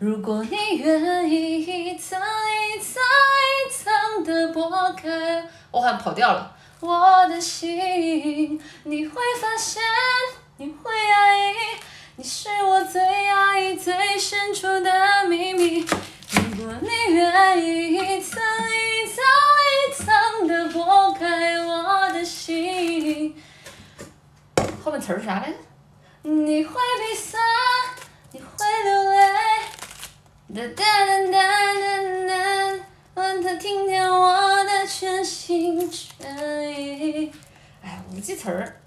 如果你愿意一层一层一层的剥开，我好像跑调了。我的心，你会发现，你会讶异，你是我最压抑、最深处的秘密。如果你愿意一层一层一层的剥开我的心，后面词儿啥来着？你会鼻酸，哒哒哒哒哒哒，让他听见我的全心全意。哎，我不记词儿。